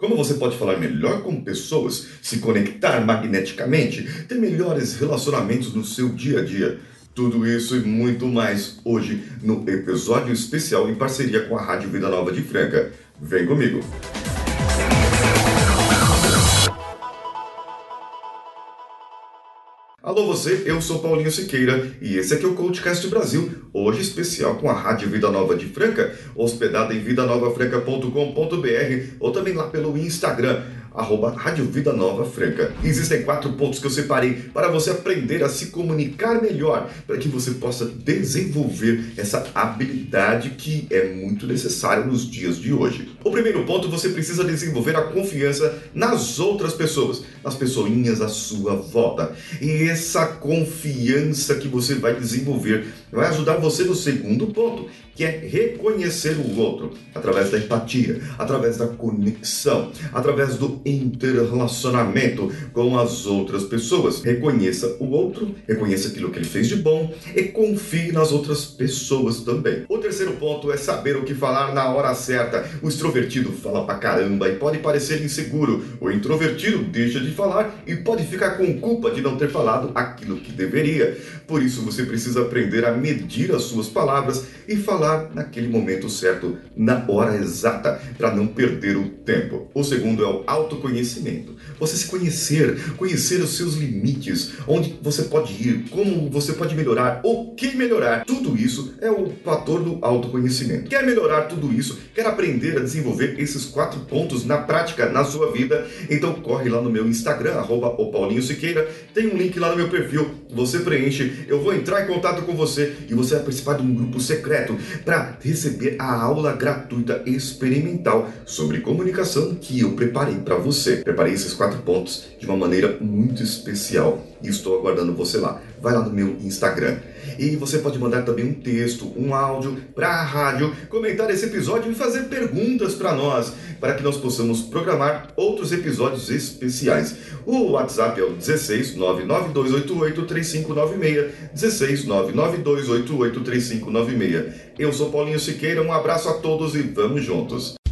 Como você pode falar melhor com pessoas, se conectar magneticamente, ter melhores relacionamentos no seu dia a dia. Tudo isso e muito mais hoje no episódio especial em parceria com a Rádio Vida Nova de Franca. Vem comigo! Alô você, eu sou Paulinho Siqueira e esse aqui é o Coachcast Brasil, hoje especial com a Rádio Vida Nova de Franca, hospedada em vidanovafranca.com.br ou também lá pelo Instagram, arroba Rádio Vida Nova Franca. Existem quatro pontos que eu separei para você aprender a se comunicar melhor, para que você possa desenvolver essa habilidade que é muito necessária nos dias de hoje. O primeiro ponto, você precisa desenvolver a confiança nas outras pessoas, nas pessoinhas à sua volta. E essa confiança que você vai desenvolver vai ajudar você no segundo ponto, que é reconhecer o outro através da empatia, através da conexão, através do interrelacionamento com as outras pessoas. Reconheça o outro, reconheça aquilo que ele fez de bom e confie nas outras pessoas também. O terceiro ponto é saber o que falar na hora certa. O extrovertido fala pra caramba e pode parecer inseguro. O introvertido deixa de falar e pode ficar com culpa de não ter falado aquilo que deveria. Por isso você precisa aprender a medir as suas palavras e falar naquele momento certo, na hora exata, para não perder o tempo. O segundo é o autoconhecimento. Você se conhecer, conhecer os seus limites, onde você pode ir, como você pode melhorar, o que melhorar. Tudo isso é o fator do autoconhecimento. Quer melhorar tudo isso? Quer aprender a desenvolver esses quatro pontos na prática, na sua vida? Então corre lá no meu Instagram, arroba Siqueira. Tem um link lá no meu perfil. Você preenche, eu vou entrar em contato com você e você vai participar de um grupo secreto para receber a aula gratuita experimental sobre comunicação que eu preparei para você. Preparei esses quatro pontos de uma maneira muito especial e estou aguardando você lá. Vai lá no meu Instagram. E você pode mandar também um texto, um áudio para a rádio, comentar esse episódio e fazer perguntas para nós, para que nós possamos programar outros episódios especiais. O WhatsApp é o 16 99288 3596. 16 99288 3596. Eu sou Paulinho Siqueira, um abraço a todos e vamos juntos.